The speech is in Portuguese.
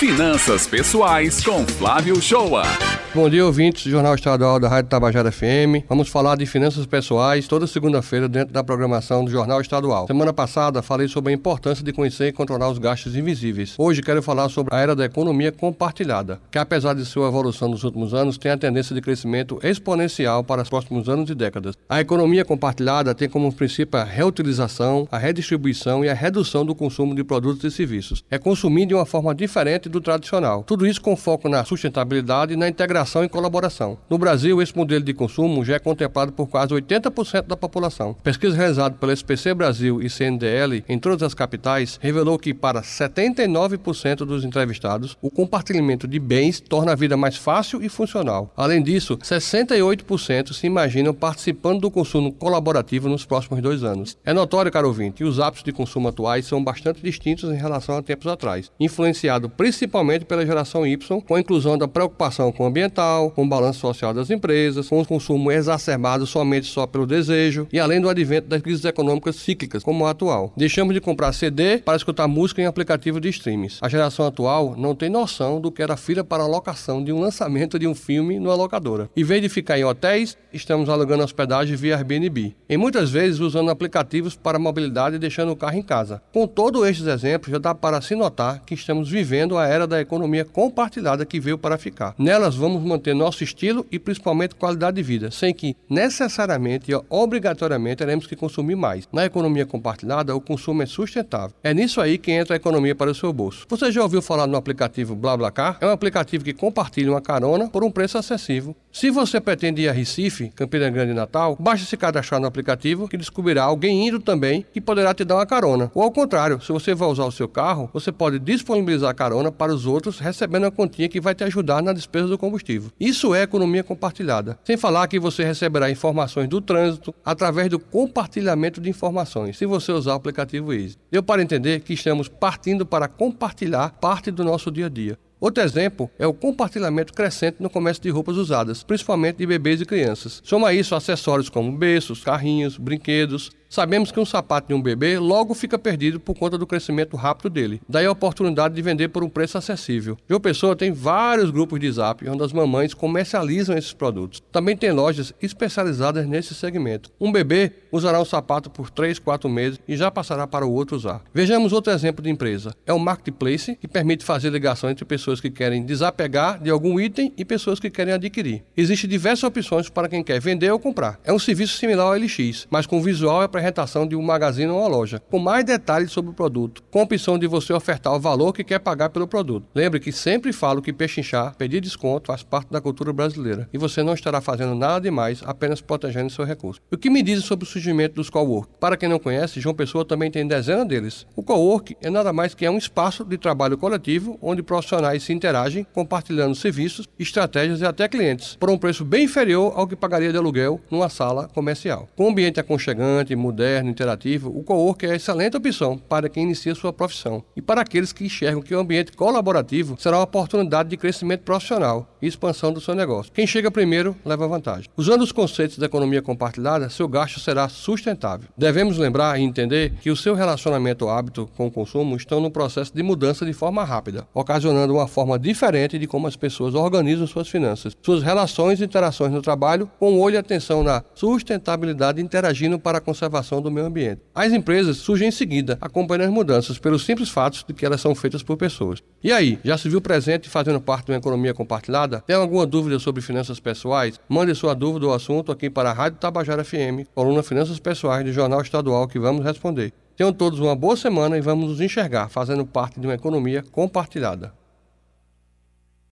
Finanças Pessoais com Flávio Shoa. Bom dia, ouvintes do Jornal Estadual da Rádio Tabajara FM. Vamos falar de finanças pessoais toda segunda-feira dentro da programação do Jornal Estadual. Semana passada falei sobre a importância de conhecer e controlar os gastos invisíveis. Hoje quero falar sobre a era da economia compartilhada, que apesar de sua evolução nos últimos anos, tem a tendência de crescimento exponencial para os próximos anos e décadas. A economia compartilhada tem como princípio a reutilização, a redistribuição e a redução do consumo de produtos e serviços. É consumido de uma forma diferente do tradicional. Tudo isso com foco na sustentabilidade e na integração e colaboração. No Brasil, esse modelo de consumo já é contemplado por quase 80% da população. Pesquisa realizada pela SPC Brasil e CNDL em todas as capitais revelou que para 79% dos entrevistados, o compartilhamento de bens torna a vida mais fácil e funcional. Além disso, 68% se imaginam participando do consumo colaborativo nos próximos dois anos. É notório, caro ouvinte, que os hábitos de consumo atuais são bastante distintos em relação a tempos atrás, influenciado principalmente pela geração Y, com a inclusão da preocupação com o com o balanço social das empresas, com o consumo exacerbado somente só pelo desejo e além do advento das crises econômicas cíclicas, como a atual. Deixamos de comprar CD para escutar música em aplicativo de streams. A geração atual não tem noção do que era fila para a locação de um lançamento de um filme numa locadora. Em vez de ficar em hotéis, estamos alugando hospedagem via Airbnb. E muitas vezes usando aplicativos para mobilidade e deixando o carro em casa. Com todos estes exemplos, já dá para se notar que estamos vivendo a era da economia compartilhada que veio para ficar. Nelas vamos manter nosso estilo e principalmente qualidade de vida, sem que necessariamente e obrigatoriamente teremos que consumir mais. Na economia compartilhada, o consumo é sustentável. É nisso aí que entra a economia para o seu bolso. Você já ouviu falar no aplicativo BlaBlaCar? É um aplicativo que compartilha uma carona por um preço acessível. Se você pretende ir a Recife, Campina Grande e Natal, basta se cadastrar no aplicativo que descobrirá alguém indo também que poderá te dar uma carona. Ou ao contrário, se você vai usar o seu carro, você pode disponibilizar a carona para os outros recebendo a continha que vai te ajudar na despesa do combustível. Isso é economia compartilhada. Sem falar que você receberá informações do trânsito através do compartilhamento de informações, se você usar o aplicativo Easy. Deu para entender que estamos partindo para compartilhar parte do nosso dia a dia. Outro exemplo é o compartilhamento crescente no comércio de roupas usadas, principalmente de bebês e crianças. Soma isso acessórios como berços, carrinhos, brinquedos, Sabemos que um sapato de um bebê logo fica perdido por conta do crescimento rápido dele. Daí a oportunidade de vender por um preço acessível. João Pessoa tem vários grupos de zap onde as mamães comercializam esses produtos. Também tem lojas especializadas nesse segmento. Um bebê usará um sapato por 3, 4 meses e já passará para o outro usar. Vejamos outro exemplo de empresa. É o Marketplace, que permite fazer ligação entre pessoas que querem desapegar de algum item e pessoas que querem adquirir. Existem diversas opções para quem quer vender ou comprar. É um serviço similar ao LX, mas com visual é para apresentação de um magazine ou uma loja, com mais detalhes sobre o produto, com opção de você ofertar o valor que quer pagar pelo produto. Lembre que sempre falo que pechinchar, pedir desconto faz parte da cultura brasileira e você não estará fazendo nada demais, apenas protegendo seu recurso. O que me dizem sobre o surgimento dos cowork? Para quem não conhece, João Pessoa também tem dezenas deles. O cowork é nada mais que é um espaço de trabalho coletivo onde profissionais se interagem, compartilhando serviços, estratégias e até clientes, por um preço bem inferior ao que pagaria de aluguel numa sala comercial. Com ambiente aconchegante, moderno, interativo, o cowork é excelente opção para quem inicia sua profissão e para aqueles que enxergam que o ambiente colaborativo será uma oportunidade de crescimento profissional e expansão do seu negócio. Quem chega primeiro leva vantagem. Usando os conceitos da economia compartilhada, seu gasto será sustentável. Devemos lembrar e entender que o seu relacionamento ou hábito com o consumo estão no processo de mudança de forma rápida, ocasionando uma forma diferente de como as pessoas organizam suas finanças, suas relações e interações no trabalho, com olho e atenção na sustentabilidade interagindo para a conservação conservação do meio ambiente. As empresas surgem em seguida, acompanhando as mudanças pelos simples fatos de que elas são feitas por pessoas. E aí, já se viu presente fazendo parte de uma economia compartilhada? Tem alguma dúvida sobre finanças pessoais? Mande sua dúvida ou assunto aqui para a Rádio Tabajara FM, coluna Finanças Pessoais do Jornal Estadual, que vamos responder. Tenham todos uma boa semana e vamos nos enxergar fazendo parte de uma economia compartilhada.